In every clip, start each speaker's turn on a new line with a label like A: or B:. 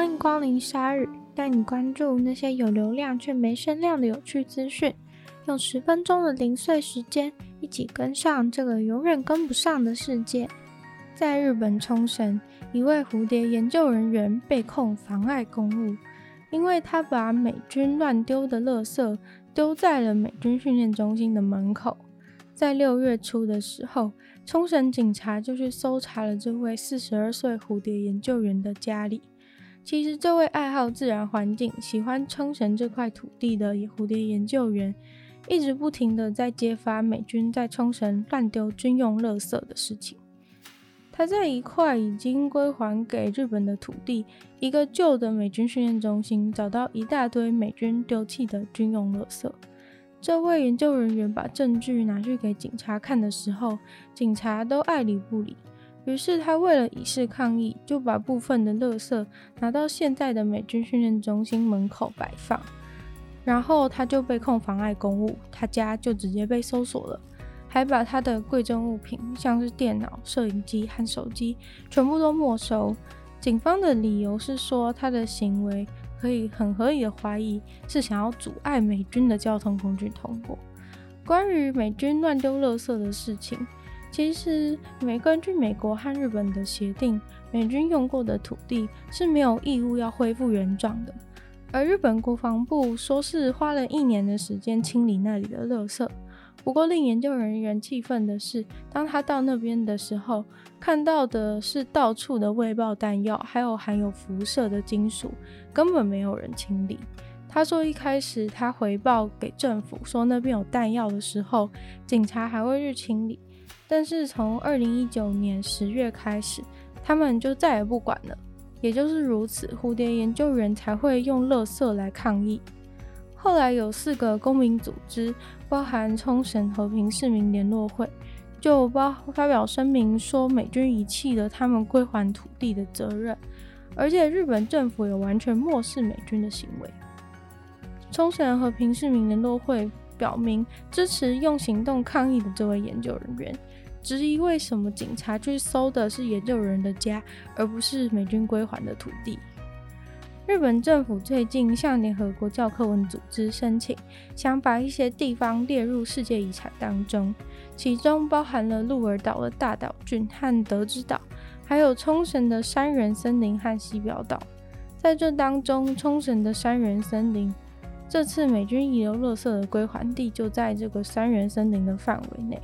A: 欢迎光临鲨语，带你关注那些有流量却没声量的有趣资讯。用十分钟的零碎时间，一起跟上这个永远跟不上的世界。在日本冲绳，一位蝴蝶研究人员被控妨碍公务，因为他把美军乱丢的垃圾丢在了美军训练中心的门口。在六月初的时候，冲绳警察就去搜查了这位四十二岁蝴蝶研究员的家里。其实，这位爱好自然环境、喜欢冲绳这块土地的蝴蝶研究员，一直不停地在揭发美军在冲绳乱丢军用垃圾的事情。他在一块已经归还给日本的土地，一个旧的美军训练中心，找到一大堆美军丢弃的军用垃圾。这位研究人员把证据拿去给警察看的时候，警察都爱理不理。于是他为了以示抗议，就把部分的垃圾拿到现在的美军训练中心门口摆放，然后他就被控妨碍公务，他家就直接被搜索了，还把他的贵重物品，像是电脑、摄影机和手机，全部都没收。警方的理由是说，他的行为可以很合理的怀疑是想要阻碍美军的交通工具通过。关于美军乱丢垃圾的事情。其实，美根据美国和日本的协定，美军用过的土地是没有义务要恢复原状的。而日本国防部说是花了一年的时间清理那里的垃圾。不过，令研究人员气愤的是，当他到那边的时候，看到的是到处的未爆弹药，还有含有辐射的金属，根本没有人清理。他说，一开始他回报给政府说那边有弹药的时候，警察还会去清理。但是从二零一九年十月开始，他们就再也不管了。也就是如此，蝴蝶研究员才会用垃圾来抗议。后来有四个公民组织，包含冲绳和平市民联络会，就包发表声明说，美军遗弃了他们归还土地的责任，而且日本政府也完全漠视美军的行为。冲绳和平市民联络会表明支持用行动抗议的这位研究人员。质疑为什么警察去搜的是研究人的家，而不是美军归还的土地？日本政府最近向联合国教科文组织申请，想把一些地方列入世界遗产当中，其中包含了鹿儿岛的大岛郡和德之岛，还有冲绳的山原森林和西表岛。在这当中，冲绳的山原森林，这次美军遗留垃圾的归还地就在这个山原森林的范围内。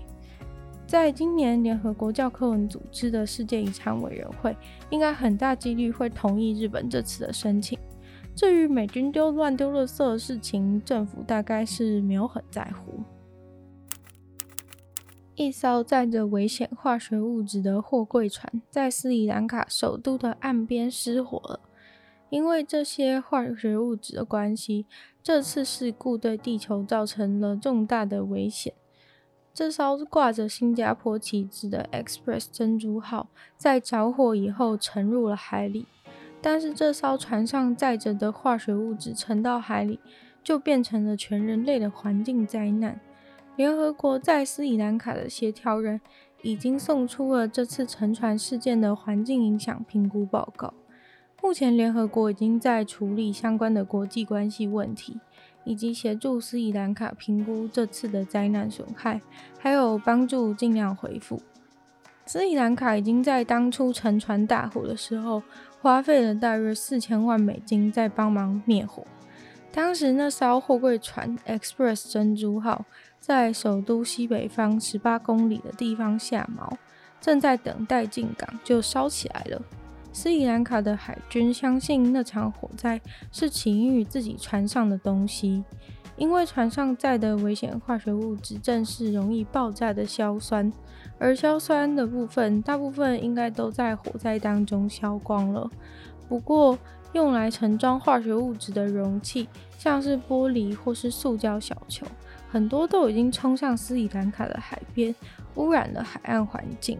A: 在今年，联合国教科文组织的世界遗产委员会应该很大几率会同意日本这次的申请。至于美军丢乱丢垃圾的事情，政府大概是没有很在乎。一艘载着危险化学物质的货柜船在斯里兰卡首都的岸边失火了，因为这些化学物质的关系，这次事故对地球造成了重大的危险。这艘挂着新加坡旗帜的 Express 珍珠号在着火以后沉入了海里，但是这艘船上载着的化学物质沉到海里，就变成了全人类的环境灾难。联合国在斯里兰卡的协调人已经送出了这次沉船事件的环境影响评估报告。目前，联合国已经在处理相关的国际关系问题。以及协助斯里兰卡评估这次的灾难损害，还有帮助尽量恢复。斯里兰卡已经在当初沉船大火的时候，花费了大约四千万美金在帮忙灭火。当时那艘货柜船 Express 珍珠号在首都西北方十八公里的地方下锚，正在等待进港，就烧起来了。斯里兰卡的海军相信那场火灾是起因于自己船上的东西，因为船上载的危险化学物质正是容易爆炸的硝酸，而硝酸的部分大部分应该都在火灾当中消光了。不过，用来盛装化学物质的容器，像是玻璃或是塑胶小球，很多都已经冲向斯里兰卡的海边，污染了海岸环境。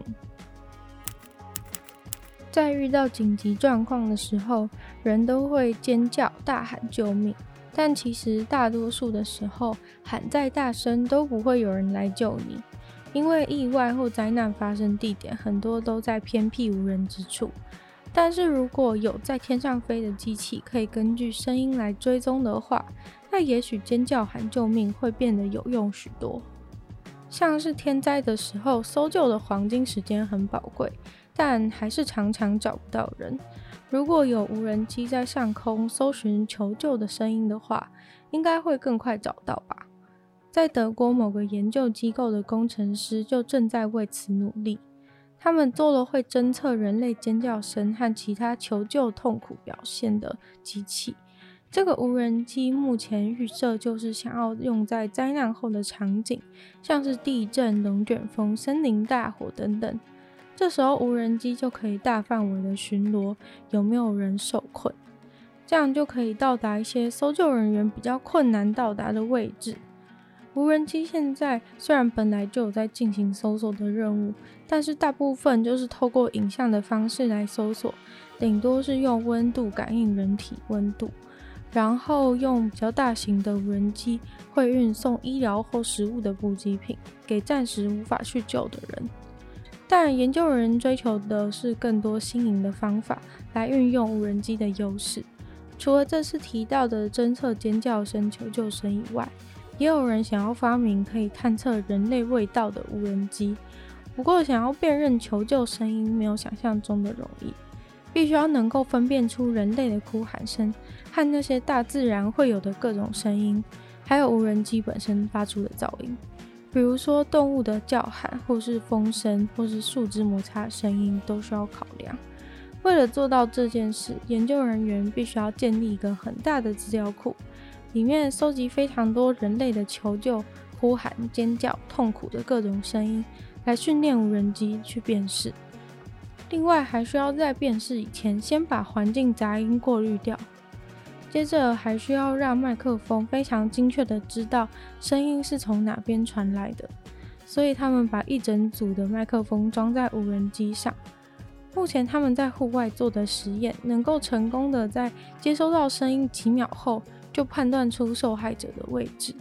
A: 在遇到紧急状况的时候，人都会尖叫、大喊救命。但其实大多数的时候，喊再大声都不会有人来救你，因为意外或灾难发生地点很多都在偏僻无人之处。但是如果有在天上飞的机器，可以根据声音来追踪的话，那也许尖叫喊救命会变得有用许多。像是天灾的时候，搜救的黄金时间很宝贵，但还是常常找不到人。如果有无人机在上空搜寻求救的声音的话，应该会更快找到吧？在德国某个研究机构的工程师就正在为此努力。他们做了会侦测人类尖叫声和其他求救痛苦表现的机器。这个无人机目前预设就是想要用在灾难后的场景，像是地震、龙卷风、森林大火等等。这时候无人机就可以大范围的巡逻，有没有人受困，这样就可以到达一些搜救人员比较困难到达的位置。无人机现在虽然本来就有在进行搜索的任务，但是大部分就是透过影像的方式来搜索，顶多是用温度感应人体温度，然后用比较大型的无人机会运送医疗或食物的补给品给暂时无法去救的人。但研究人追求的是更多新颖的方法来运用无人机的优势，除了这次提到的侦测尖叫声、求救声以外。也有人想要发明可以探测人类味道的无人机，不过想要辨认求救声音没有想象中的容易，必须要能够分辨出人类的哭喊声和那些大自然会有的各种声音，还有无人机本身发出的噪音，比如说动物的叫喊，或是风声，或是树枝摩擦的声音都需要考量。为了做到这件事，研究人员必须要建立一个很大的资料库。里面收集非常多人类的求救、呼喊、尖叫、痛苦的各种声音，来训练无人机去辨识。另外，还需要在辨识以前，先把环境杂音过滤掉。接着，还需要让麦克风非常精确地知道声音是从哪边传来的。所以，他们把一整组的麦克风装在无人机上。目前，他们在户外做的实验，能够成功地在接收到声音几秒后，就判断出受害者的位置。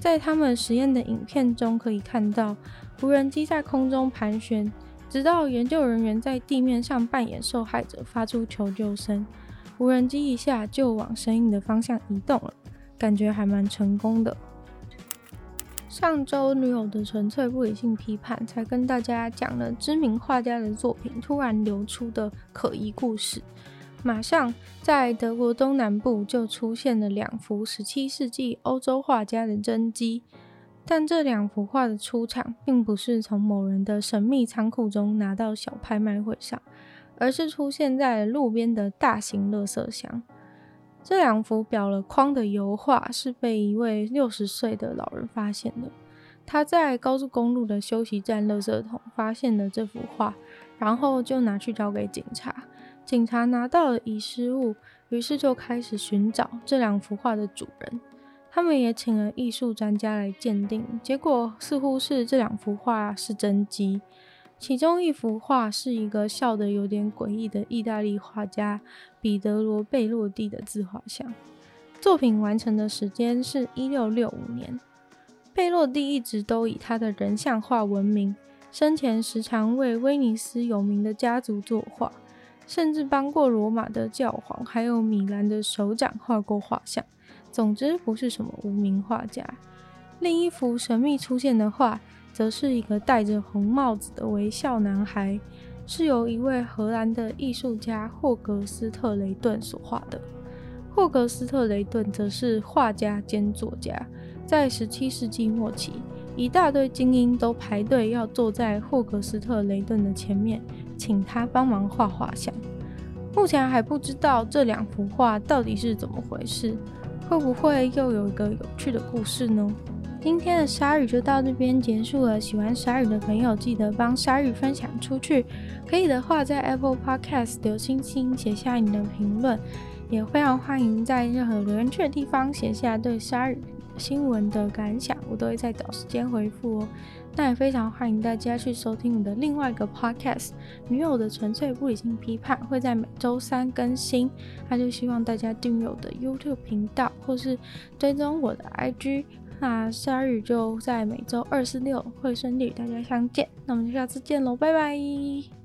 A: 在他们实验的影片中可以看到，无人机在空中盘旋，直到研究人员在地面上扮演受害者，发出求救声，无人机一下就往声音的方向移动了，感觉还蛮成功的。上周女友的纯粹不理性批判才跟大家讲了知名画家的作品突然流出的可疑故事。马上在德国东南部就出现了两幅十七世纪欧洲画家的真迹，但这两幅画的出场并不是从某人的神秘仓库中拿到小拍卖会上，而是出现在路边的大型垃圾箱。这两幅裱了框的油画是被一位六十岁的老人发现的，他在高速公路的休息站垃圾桶发现了这幅画，然后就拿去交给警察。警察拿到了遗失物，于是就开始寻找这两幅画的主人。他们也请了艺术专家来鉴定，结果似乎是这两幅画是真迹。其中一幅画是一个笑得有点诡异的意大利画家彼得罗贝洛蒂的自画像，作品完成的时间是一六六五年。贝洛蒂一直都以他的人像画闻名，生前时常为威尼斯有名的家族作画。甚至帮过罗马的教皇，还有米兰的首长画过画像。总之，不是什么无名画家。另一幅神秘出现的画，则是一个戴着红帽子的微笑男孩，是由一位荷兰的艺术家霍格斯特雷顿所画的。霍格斯特雷顿则是画家兼作家，在十七世纪末期，一大堆精英都排队要坐在霍格斯特雷顿的前面。请他帮忙画画像。目前还不知道这两幅画到底是怎么回事，会不会又有一个有趣的故事呢？今天的鲨鱼就到这边结束了。喜欢鲨鱼的朋友，记得帮鲨鱼分享出去。可以的话，在 Apple Podcast 留星星，写下你的评论，也非常欢迎在任何留言区的地方写下对鲨鱼新闻的感想，我都会在找时间回复哦。那也非常欢迎大家去收听我的另外一个 podcast《女友的纯粹不理性批判》，会在每周三更新。那就希望大家订阅我的 YouTube 频道，或是追踪我的 IG。那鲨鱼就在每周二、四、六会顺利与大家相见。那我们就下次见喽，拜拜。